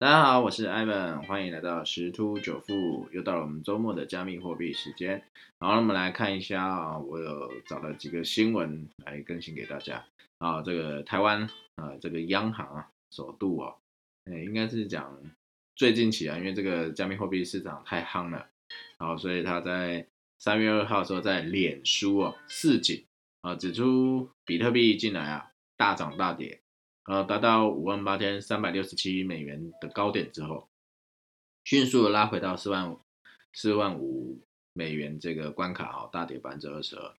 大家好，我是 Ivan，欢迎来到十突九富，又到了我们周末的加密货币时间。好，我们来看一下啊，我有找了几个新闻来更新给大家啊。这个台湾啊，这个央行啊，首度哦，哎，应该是讲最近起啊，因为这个加密货币市场太夯了，然后所以他在三月二号的时候在脸书哦示警啊，指出比特币进来啊大涨大跌。呃，达到五万八千三百六十七美元的高点之后，迅速拉回到四万四万五美元这个关卡，哈，大跌百分之二十二。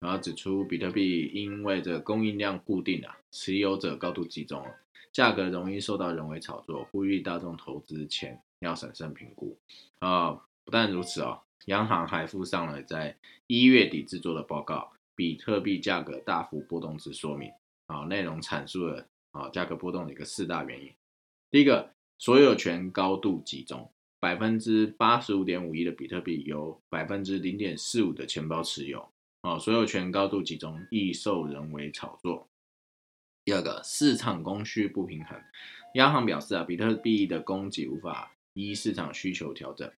然后指出，比特币因为这供应量固定啊，持有者高度集中，价格容易受到人为炒作，呼吁大众投资前要审慎评估。啊，不但如此哦，央行还附上了在一月底制作的报告，比特币价格大幅波动之说明。啊，内容阐述了。啊，价格波动的一个四大原因。第一个，所有权高度集中，百分之八十五点五一的比特币由百分之零点四五的钱包持有。啊，所有权高度集中，易受人为炒作。第二个，市场供需不平衡。央行表示啊，比特币的供给无法依市场需求调整，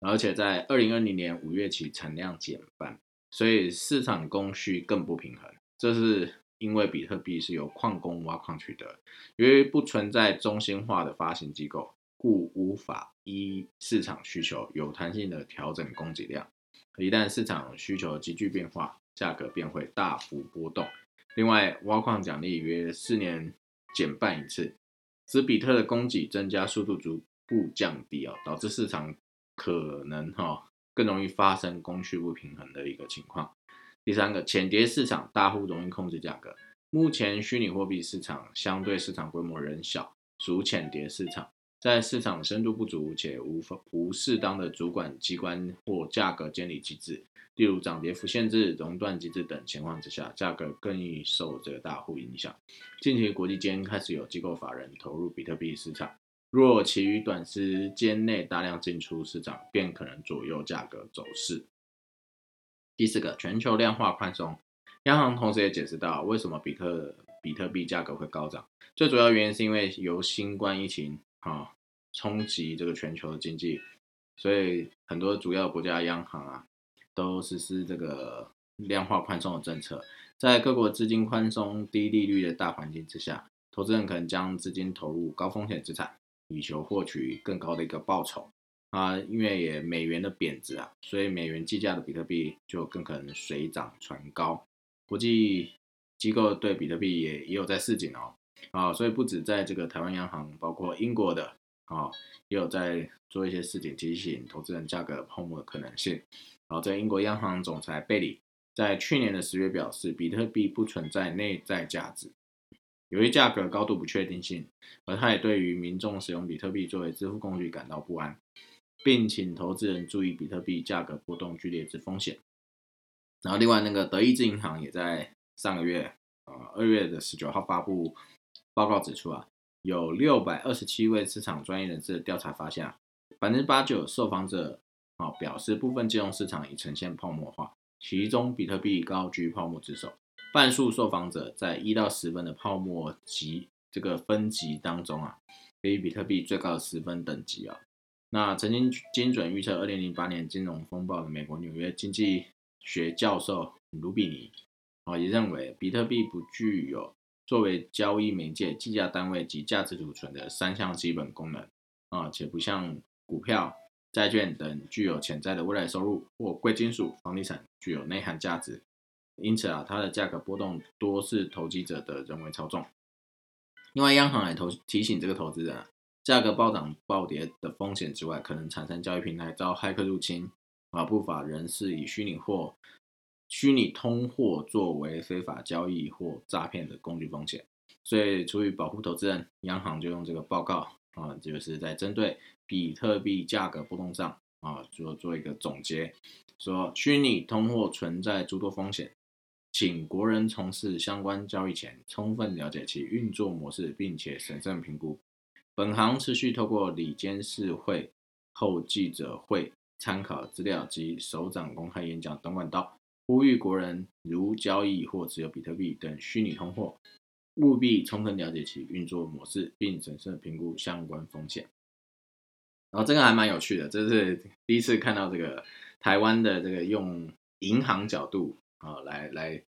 而且在二零二零年五月起产量减半，所以市场供需更不平衡。这是。因为比特币是由矿工挖矿取得，由于不存在中心化的发行机构，故无法依市场需求有弹性的调整供给量。一旦市场需求急剧变化，价格便会大幅波动。另外，挖矿奖励约四年减半一次，使比特的供给增加速度逐步降低哦，导致市场可能哈更容易发生供需不平衡的一个情况。第三个，浅碟市场大户容易控制价格。目前虚拟货币市场相对市场规模仍小，属浅碟市场，在市场深度不足且无法无适当的主管机关或价格监理机制，例如涨跌幅限制、熔断机制等情况之下，价格更易受这个大户影响。近期国际间开始有机构法人投入比特币市场，若其于短时间内大量进出市场，便可能左右价格走势。第四个，全球量化宽松，央行同时也解释到，为什么比特比特币价格会高涨，最主要原因是因为由新冠疫情啊冲击这个全球的经济，所以很多主要国家央行啊都实施这个量化宽松的政策，在各国资金宽松、低利率的大环境之下，投资人可能将资金投入高风险资产，以求获取更高的一个报酬。啊，因为也美元的贬值啊，所以美元计价的比特币就更可能水涨船高。国际机构对比特币也也有在示警哦，啊，所以不止在这个台湾央行，包括英国的啊，也有在做一些事情提醒投资人价格泡沫的可能性。然后在英国央行总裁贝里在去年的十月表示，比特币不存在内在价值，由于价格高度不确定性，而他也对于民众使用比特币作为支付工具感到不安。并请投资人注意比特币价格波动剧烈之风险。然后，另外那个德意志银行也在上个月，呃，二月的十九号发布报告指出啊，有六百二十七位市场专业人士的调查发现啊，百分之八九受访者啊表示部分金融市场已呈现泡沫化，其中比特币高居泡沫之首。半数受访者在一到十分的泡沫级这个分级当中啊，给予比特币最高的十分等级啊。那曾经精准预测二零零八年金融风暴的美国纽约经济学教授卢比尼啊，也认为比特币不具有作为交易媒介、计价单位及价值储存的三项基本功能啊，且不像股票、债券等具有潜在的未来收入或贵金属、房地产具有内涵价值，因此啊，它的价格波动多是投机者的人为操纵。另外，央行也投提醒这个投资人。价格暴涨暴跌的风险之外，可能产生交易平台遭骇客入侵，啊，不法人士以虚拟货、虚拟通货作为非法交易或诈骗的工具风险。所以，出于保护投资人，央行就用这个报告啊，就是在针对比特币价格波动上啊，做做一个总结，说虚拟通货存在诸多风险，请国人从事相关交易前，充分了解其运作模式，并且审慎评估。本行持续透过里监事会后记者会、参考资料及首长公开演讲等管道，呼吁国人如交易或持有比特币等虚拟通货，务必充分了解其运作模式，并审慎评估相关风险。然后这个还蛮有趣的，这是第一次看到这个台湾的这个用银行角度啊来来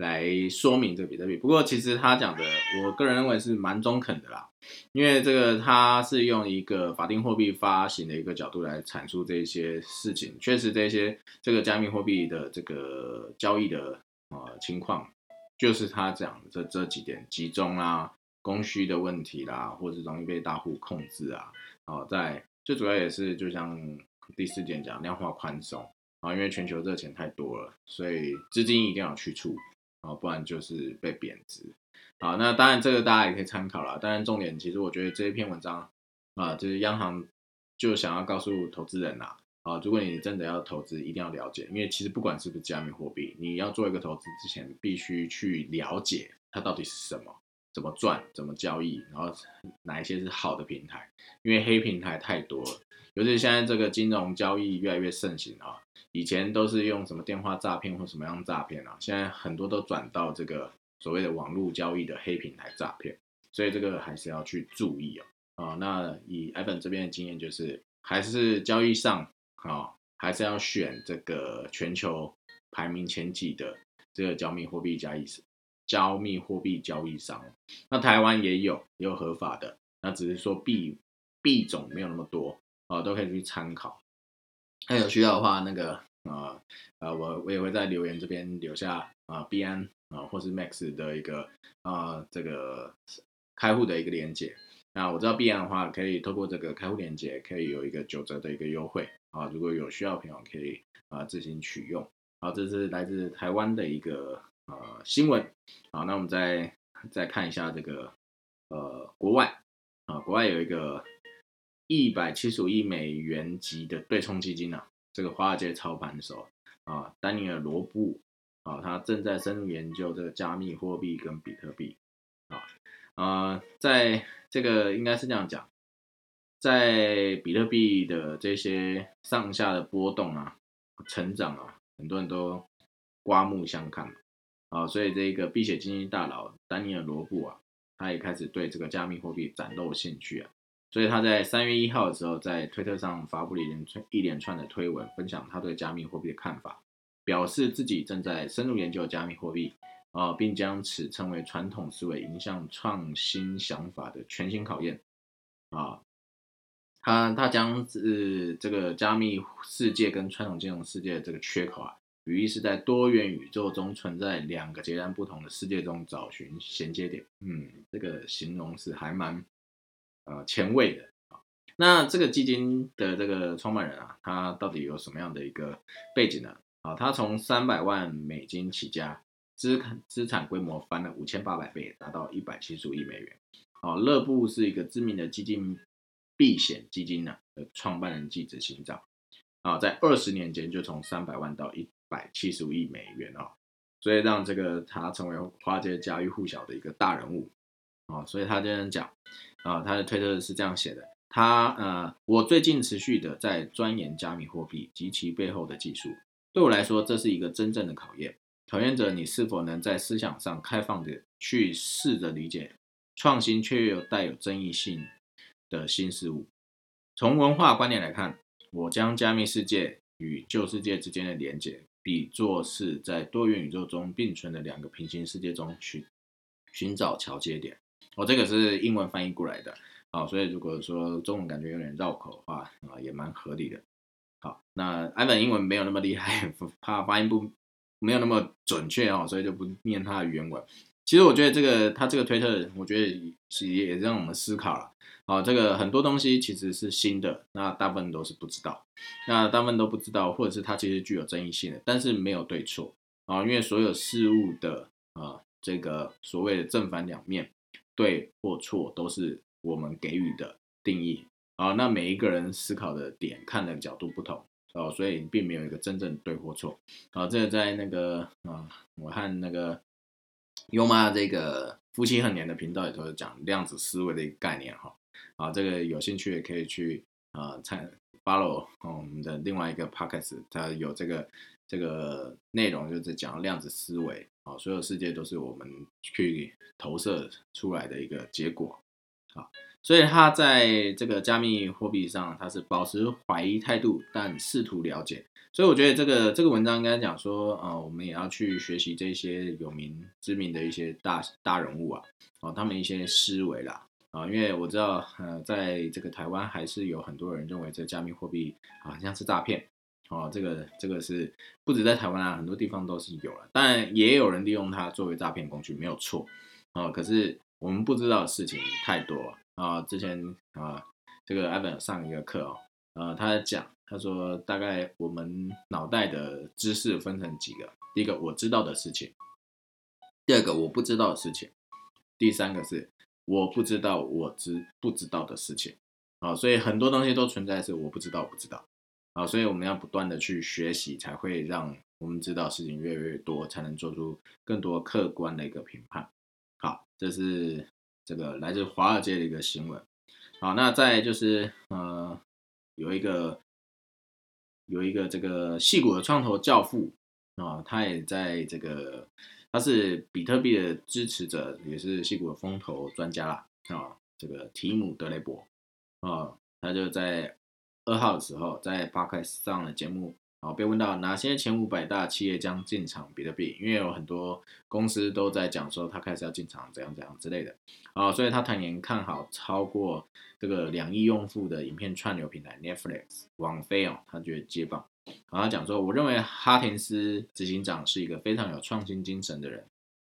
来说明这个比特币。不过其实他讲的，我个人认为是蛮中肯的啦，因为这个他是用一个法定货币发行的一个角度来阐述这些事情。确实，这些这个加密货币的这个交易的呃情况，就是他讲的这这几点集中啦、供需的问题啦，或者容易被大户控制啊，哦在。最主要也是就像第四点讲量化宽松啊，因为全球热钱太多了，所以资金一定要去处啊，不然就是被贬值。好，那当然这个大家也可以参考了。当然重点其实我觉得这一篇文章啊，就是央行就想要告诉投资人呐啊，如果你真的要投资，一定要了解，因为其实不管是不是加密货币，你要做一个投资之前，必须去了解它到底是什么。怎么赚，怎么交易，然后哪一些是好的平台？因为黑平台太多了，尤其现在这个金融交易越来越盛行啊。以前都是用什么电话诈骗或什么样诈骗啊，现在很多都转到这个所谓的网络交易的黑平台诈骗，所以这个还是要去注意哦。啊，那以 Evan 这边的经验就是，还是交易上啊，还是要选这个全球排名前几的这个加密货币交易所。加密货币交易商，那台湾也有，也有合法的，那只是说币币种没有那么多啊，都可以去参考。那有需要的话，那个啊啊，我我也会在留言这边留下啊币安啊或是 Max 的一个啊这个开户的一个连接。那我知道币安的话，可以透过这个开户连接，可以有一个九折的一个优惠啊。如果有需要的朋友，可以啊自行取用。好，这是来自台湾的一个。呃，新闻，好，那我们再再看一下这个呃，国外啊，国外有一个一百七十五亿美元级的对冲基金啊，这个华尔街操盘手啊，丹尼尔罗布啊，他正在深入研究这个加密货币跟比特币啊啊，在这个应该是这样讲，在比特币的这些上下的波动啊，成长啊，很多人都刮目相看。啊，所以这个避险基金大佬丹尼尔罗布啊，他也开始对这个加密货币展露兴趣啊。所以他在三月一号的时候，在推特上发布了一连串一连串的推文，分享他对加密货币的看法，表示自己正在深入研究加密货币啊，并将此称为传统思维迎向创新想法的全新考验啊。他他将是这个加密世界跟传统金融世界的这个缺口啊。语义是在多元宇宙中存在两个截然不同的世界中找寻衔接点。嗯，这个形容是还蛮呃前卫的。那这个基金的这个创办人啊，他到底有什么样的一个背景呢？啊，他从三百万美金起家，资资产规模翻了五千八百倍，达到一百七十五亿美元。啊，乐布是一个知名的基金避险基金呢的创办人及执行长。啊，在二十年间就从三百万到一。百七十五亿美元哦，所以让这个他成为花街家喻户晓的一个大人物啊，所以他这样讲啊，他的推特是这样写的，他呃，我最近持续的在钻研加密货币及其背后的技术，对我来说这是一个真正的考验，考验着你是否能在思想上开放的去试着理解创新却又带有争议性的新事物。从文化观点来看，我将加密世界与旧世界之间的连接。比作是在多元宇宙中并存的两个平行世界中去寻找桥接点。我这个是英文翻译过来的，好，所以如果说中文感觉有点绕口的话啊，也蛮合理的。好，那艾文英文没有那么厉害，怕发音不没有那么准确哦，所以就不念他的原文。其实我觉得这个他这个推特，我觉得是也让我们思考了。啊，这个很多东西其实是新的，那大部分都是不知道，那大部分都不知道，或者是它其实具有争议性的，但是没有对错啊，因为所有事物的啊，这个所谓的正反两面，对或错都是我们给予的定义啊，那每一个人思考的点、看的角度不同哦，所以并没有一个真正对或错啊。这个在那个啊，我和那个优妈这个夫妻很年的频道里头讲量子思维的一个概念哈。啊，这个有兴趣也可以去啊参 follow 我们的另外一个 podcast，它有这个这个内容，就是讲量子思维啊，所有世界都是我们去投射出来的一个结果啊。所以他在这个加密货币上，他是保持怀疑态度，但试图了解。所以我觉得这个这个文章应该讲说，呃，我们也要去学习这些有名知名的一些大大人物啊，哦，他们一些思维啦，啊，因为我知道，呃，在这个台湾还是有很多人认为这加密货币好像是诈骗，哦，这个这个是不止在台湾啊，很多地方都是有了，但也有人利用它作为诈骗工具，没有错，啊，可是我们不知道的事情太多啊，之前啊，这个 Evan 上一个课哦，呃，他在讲。他说：“大概我们脑袋的知识分成几个，第一个我知道的事情，第二个我不知道的事情，第三个是我不知道我知不知道的事情。啊，所以很多东西都存在是我不知道，不知道。啊，所以我们要不断的去学习，才会让我们知道事情越来越多，才能做出更多客观的一个评判。好，这是这个来自华尔街的一个新闻。好，那再就是呃，有一个。”有一个这个戏骨的创投教父啊，他也在这个，他是比特币的支持者，也是戏骨的风投专家啦啊，这个提姆德雷伯啊，他就在二号的时候在 Parkes 上的节目。好，被问到哪些前五百大企业将进场比特币，因为有很多公司都在讲说他开始要进场，怎样怎样之类的。啊，所以他坦言看好超过这个两亿用户的影片串流平台 Netflix、网飞哦，他觉得接棒。然后讲说，我认为哈廷斯执行长是一个非常有创新精神的人，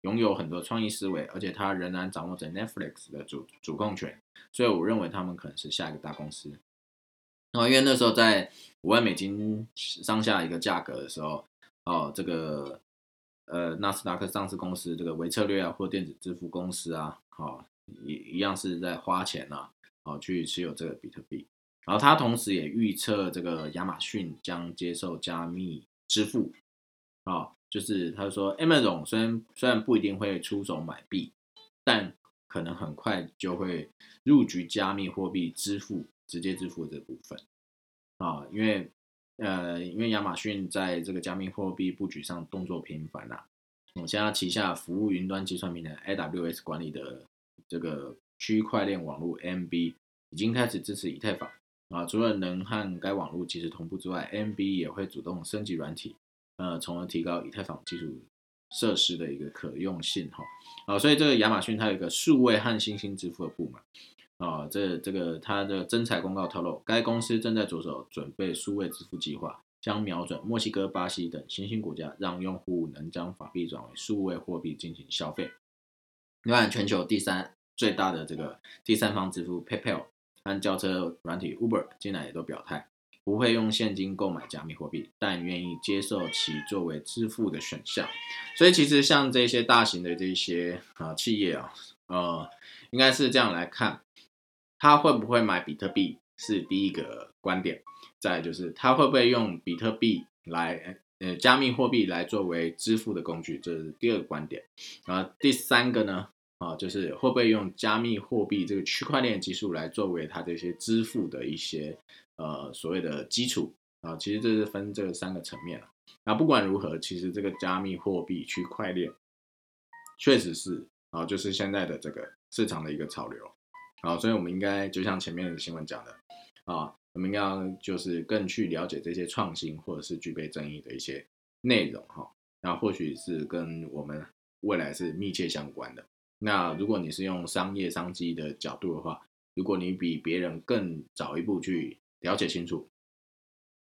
拥有很多创意思维，而且他仍然掌握着 Netflix 的主主控权，所以我认为他们可能是下一个大公司。哦，因为那时候在五万美金上下一个价格的时候，哦，这个呃纳斯达克上市公司这个微策略啊，或电子支付公司啊，哦，一一样是在花钱呐，哦，去持有这个比特币。然后他同时也预测这个亚马逊将接受加密支付，啊，就是他说，Amazon 虽然虽然不一定会出手买币，但可能很快就会入局加密货币支付。直接支付这部分啊，因为呃，因为亚马逊在这个加密货币布局上动作频繁呐，我现在旗下服务云端计算平台 AWS 管理的这个区块链网络 MB 已经开始支持以太坊啊，除了能和该网络及时同步之外，MB 也会主动升级软体，呃，从而提高以太坊基础设施的一个可用性哈啊，所以这个亚马逊它有一个数位和新兴支付的部门。啊，这这个他的增财公告透露，该公司正在着手准备数位支付计划，将瞄准墨西哥、巴西等新兴国家，让用户能将法币转为数位货币进行消费。另外，全球第三最大的这个第三方支付 PayPal 和轿车软体 Uber 近来也都表态，不会用现金购买加密货币，但愿意接受其作为支付的选项。所以，其实像这些大型的这些啊企业啊，呃，应该是这样来看。他会不会买比特币是第一个观点，再就是他会不会用比特币来呃加密货币来作为支付的工具，这是第二个观点。然后，第三个呢啊就是会不会用加密货币这个区块链技术来作为它这些支付的一些呃所谓的基础啊，其实这是分这三个层面了。那不管如何，其实这个加密货币区块链确实是啊，就是现在的这个市场的一个潮流。好，所以我们应该就像前面的新闻讲的，啊，我们应该就是更去了解这些创新或者是具备争议的一些内容，哈，那或许是跟我们未来是密切相关的。那如果你是用商业商机的角度的话，如果你比别人更早一步去了解清楚，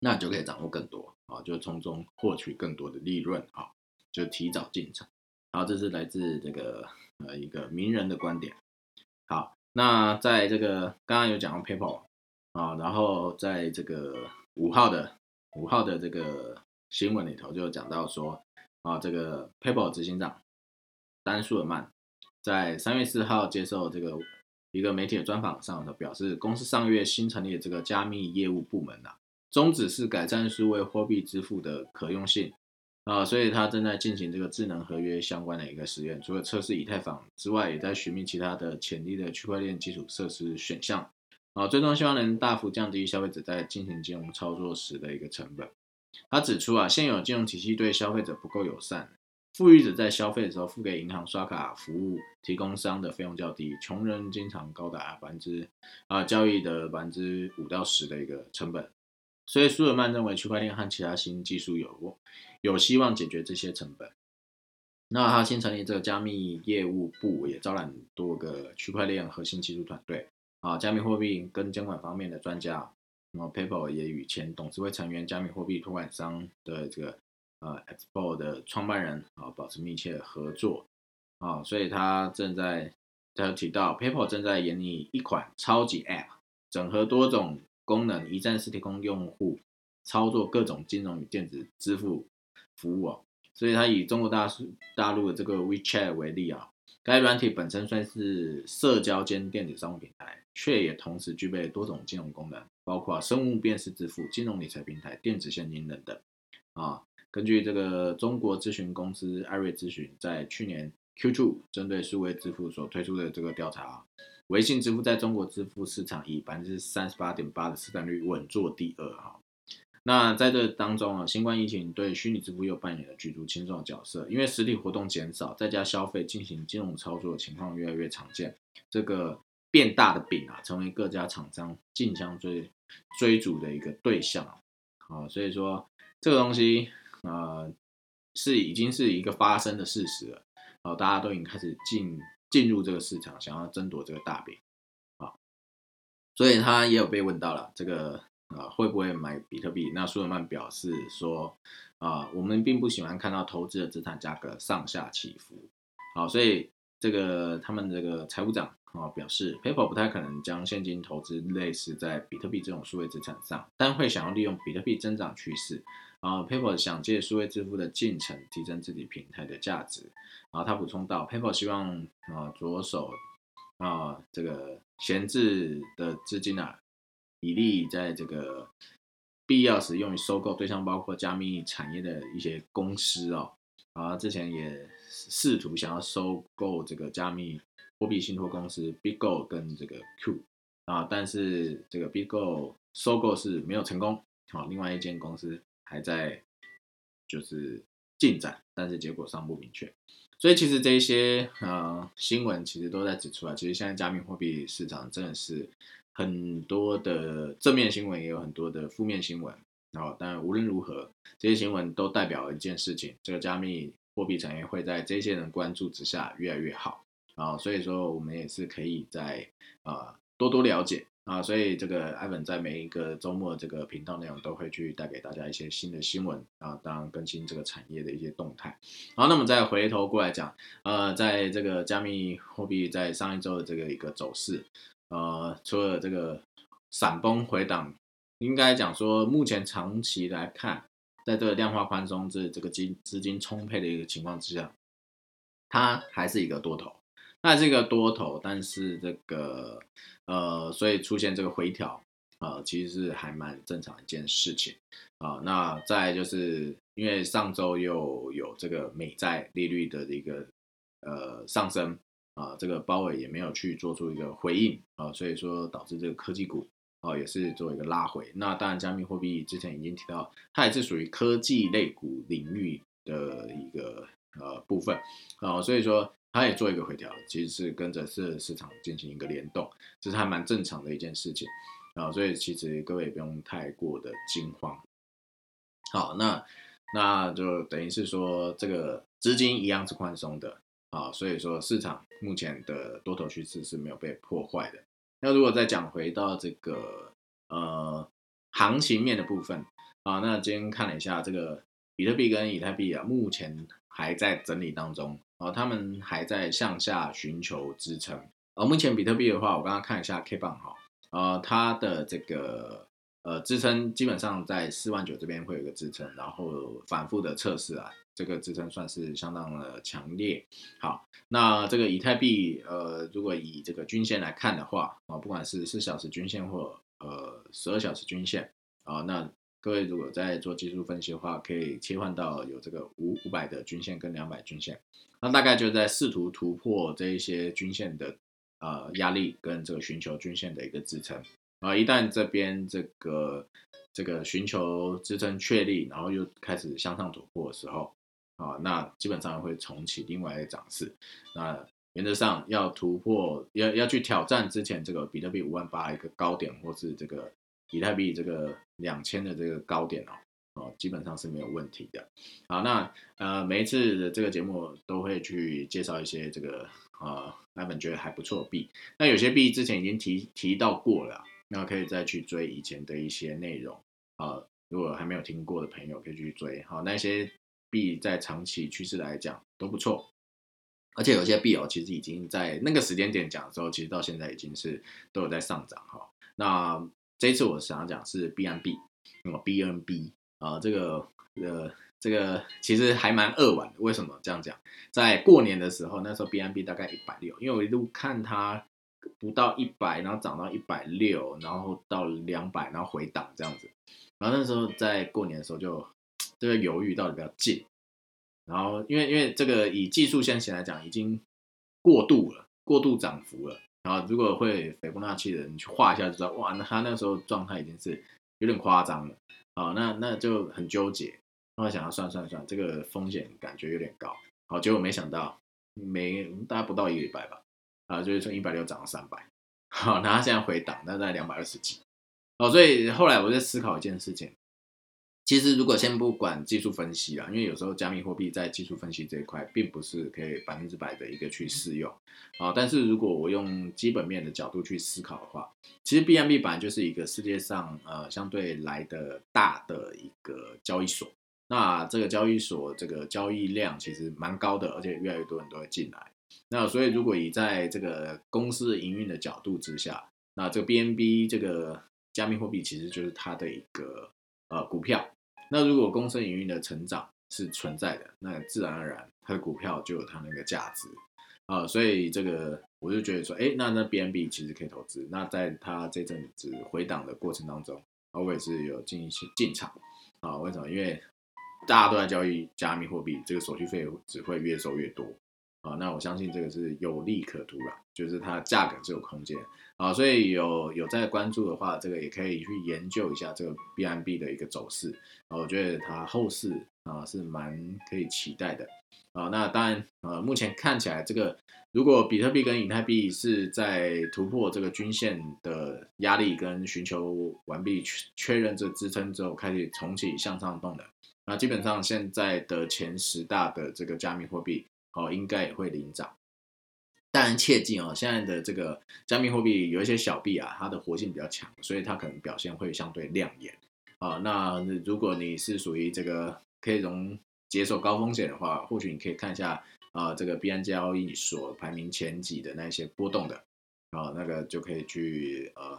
那就可以掌握更多，啊，就从中获取更多的利润，啊，就提早进场。好，这是来自这个呃一个名人的观点，好。那在这个刚刚有讲到 PayPal 啊，然后在这个五号的五号的这个新闻里头就讲到说啊，这个 PayPal 执行长丹苏尔曼在三月四号接受这个一个媒体的专访上头表示，公司上个月新成立的这个加密业务部门呐，宗旨是改善数位货币支付的可用性。啊，所以他正在进行这个智能合约相关的一个实验，除了测试以太坊之外，也在寻觅其他的潜力的区块链基础设施选项。啊，最终希望能大幅降低消费者在进行金融操作时的一个成本。他指出啊，现有金融体系对消费者不够友善，富裕者在消费的时候付给银行刷卡服务提供商的费用较低，穷人经常高达百分之啊交易的百分之五到十的一个成本。所以苏尔曼认为区块链和其他新技术有有希望解决这些成本。那他新成立这个加密业务部，也招揽多个区块链核心技术团队啊，加密货币跟监管方面的专家。那么 PayPal 也与前董事会成员、加密货币托管商的这个呃 Expo 的创办人啊保持密切合作啊，所以他正在他提到 PayPal 正在研拟一款超级 App，整合多种功能，一站式提供用户操作各种金融与电子支付服务哦。所以，它以中国大大陆的这个 WeChat 为例啊，该软体本身算是社交兼电子商务平台，却也同时具备多种金融功能，包括生物辨识支付、金融理财平台、电子现金等等。啊，根据这个中国咨询公司艾瑞咨询在去年 Q2 针对数位支付所推出的这个调查，微信支付在中国支付市场以百分之三十八点八的市占率稳坐第二哈。那在这当中啊，新冠疫情对虚拟支付又扮演了举足轻重的角色，因为实体活动减少，在家消费进行金融操作的情况越来越常见，这个变大的饼啊，成为各家厂商竞相追追逐的一个对象啊，所以说这个东西呃是已经是一个发生的事实了，哦，大家都已经开始进进入这个市场，想要争夺这个大饼啊，所以他也有被问到了这个。啊，会不会买比特币？那苏尔曼表示说，啊，我们并不喜欢看到投资的资产价格上下起伏。好，所以这个他们这个财务长啊表示，PayPal 不太可能将现金投资类似在比特币这种数位资产上，但会想要利用比特币增长趋势。啊，PayPal 想借数位支付的进程提升自己平台的价值。然后他补充到，PayPal 希望啊着手啊这个闲置的资金啊。以利在这个必要时用于收购对象，包括加密产业的一些公司哦。啊，之前也试图想要收购这个加密货币信托公司 BigO 跟这个 Q 啊，但是这个 BigGo 收购是没有成功。好，另外一间公司还在就是进展，但是结果尚不明确。所以其实这些呃新闻其实都在指出来，其实现在加密货币市场真的是。很多的正面新闻，也有很多的负面新闻。然后，但无论如何，这些新闻都代表一件事情：这个加密货币产业会在这些人关注之下越来越好。啊，所以说我们也是可以在啊多多了解啊。所以这个艾文在每一个周末这个频道内容都会去带给大家一些新的新闻啊，当然更新这个产业的一些动态。好，那么再回头过来讲，呃，在这个加密货币在上一周的这个一个走势。呃，除了这个闪崩回档，应该讲说，目前长期来看，在这个量化宽松、这这个金资金充沛的一个情况之下，它还是一个多头，那是一个多头，但是这个呃，所以出现这个回调，呃，其实是还蛮正常一件事情啊。那再就是因为上周又有这个美债利率的一个呃上升。啊，这个鲍伟也没有去做出一个回应啊，所以说导致这个科技股啊也是做一个拉回。那当然，加密货币之前已经提到，它也是属于科技类股领域的一个呃部分啊，所以说它也做一个回调，其实是跟着市市场进行一个联动，这是还蛮正常的一件事情啊，所以其实各位也不用太过的惊慌。好，那那就等于是说这个资金一样是宽松的。啊，所以说市场目前的多头趋势是没有被破坏的。那如果再讲回到这个呃行情面的部分啊，那今天看了一下这个比特币跟以太币啊，目前还在整理当中啊，他们还在向下寻求支撑。而目前比特币的话，我刚刚看一下 K 棒哈，呃，它的这个呃支撑基本上在四万九这边会有一个支撑，然后反复的测试啊。这个支撑算是相当的强烈。好，那这个以太币，呃，如果以这个均线来看的话，啊，不管是四小时均线或呃十二小时均线，啊，那各位如果在做技术分析的话，可以切换到有这个五五百的均线跟两百均线，那大概就在试图突破这一些均线的呃压力跟这个寻求均线的一个支撑。啊，一旦这边这个这个寻求支撑确立，然后又开始向上突破的时候。啊，那基本上会重启另外一个涨势。那原则上要突破，要要去挑战之前这个比特币五万八一个高点，或是这个以太币这个两千的这个高点哦，哦，基本上是没有问题的。好，那呃每一次的这个节目都会去介绍一些这个呃那本觉得还不错的币，那有些币之前已经提提到过了，那可以再去追以前的一些内容啊。如果还没有听过的朋友可以去追。好，那些币在长期趋势来讲都不错。而且有些币哦，其实已经在那个时间点讲的时候，其实到现在已经是都有在上涨哈。那这一次我想要讲是 B N B，那么 B N B 啊，这个呃这个其实还蛮扼腕的。为什么这样讲？在过年的时候，那时候 B N B 大概一百六，因为我一路看它不到一百，然后涨到一百六，然后到两百，然后回档这样子。然后那时候在过年的时候就这个犹豫到底不要进。然后，因为因为这个以技术先行来讲，已经过度了，过度涨幅了。然后，如果会斐波那契的人去画一下，就知道哇，那他那时候状态已经是有点夸张了。啊，那那就很纠结。后来想要算算算，这个风险感觉有点高。好，结果没想到，没大概不到一个礼拜吧，啊，就是从一百六涨到三百。好，那他现在回档，那在两百二十几。哦，所以后来我在思考一件事情。其实，如果先不管技术分析啦，因为有时候加密货币在技术分析这一块，并不是可以百分之百的一个去适用啊。但是如果我用基本面的角度去思考的话，其实 B M B 本来就是一个世界上呃相对来的大的一个交易所。那这个交易所这个交易量其实蛮高的，而且越来越多人都会进来。那所以如果以在这个公司营运的角度之下，那这个 B M B 这个加密货币其实就是它的一个呃股票。那如果公司营运的成长是存在的，那自然而然它的股票就有它那个价值啊，所以这个我就觉得说，哎，那那 B N B 其实可以投资。那在它这阵子回档的过程当中，啊，我也是有进一些进场啊。为什么？因为大家都在交易加密货币，这个手续费只会越收越多。啊，那我相信这个是有利可图了，就是它价格是有空间啊，所以有有在关注的话，这个也可以去研究一下这个 B M B 的一个走势啊，我觉得它后市啊是蛮可以期待的啊。那当然呃，目前看起来这个如果比特币跟以太币是在突破这个均线的压力跟寻求完毕确确认这支撑之后，开始重启向上动的，那基本上现在的前十大的这个加密货币。哦，应该也会领涨，但切记哦，现在的这个加密货币有一些小币啊，它的活性比较强，所以它可能表现会相对亮眼啊。那如果你是属于这个可以容接受高风险的话，或许你可以看一下啊，这个 B N 交易所排名前几的那些波动的啊，那个就可以去呃，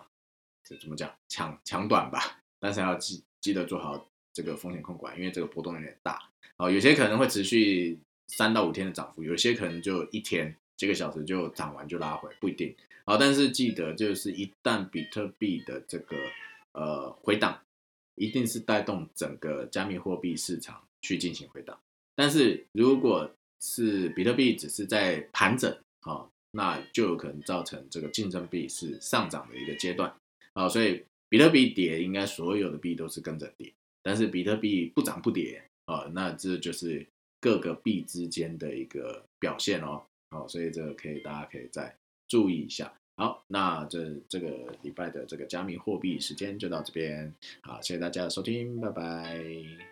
这怎么讲抢抢短吧，但是要记记得做好这个风险控管，因为这个波动有点大啊，有些可能会持续。三到五天的涨幅，有些可能就一天几个小时就涨完就拉回，不一定。好，但是记得就是一旦比特币的这个呃回档，一定是带动整个加密货币市场去进行回档。但是如果是比特币只是在盘整，啊，那就有可能造成这个竞争币是上涨的一个阶段。啊，所以比特币跌，应该所有的币都是跟着跌。但是比特币不涨不跌，啊，那这就是。各个币之间的一个表现哦，好，所以这个可以大家可以再注意一下。好，那这这个礼拜的这个加密货币时间就到这边，好，谢谢大家的收听，拜拜。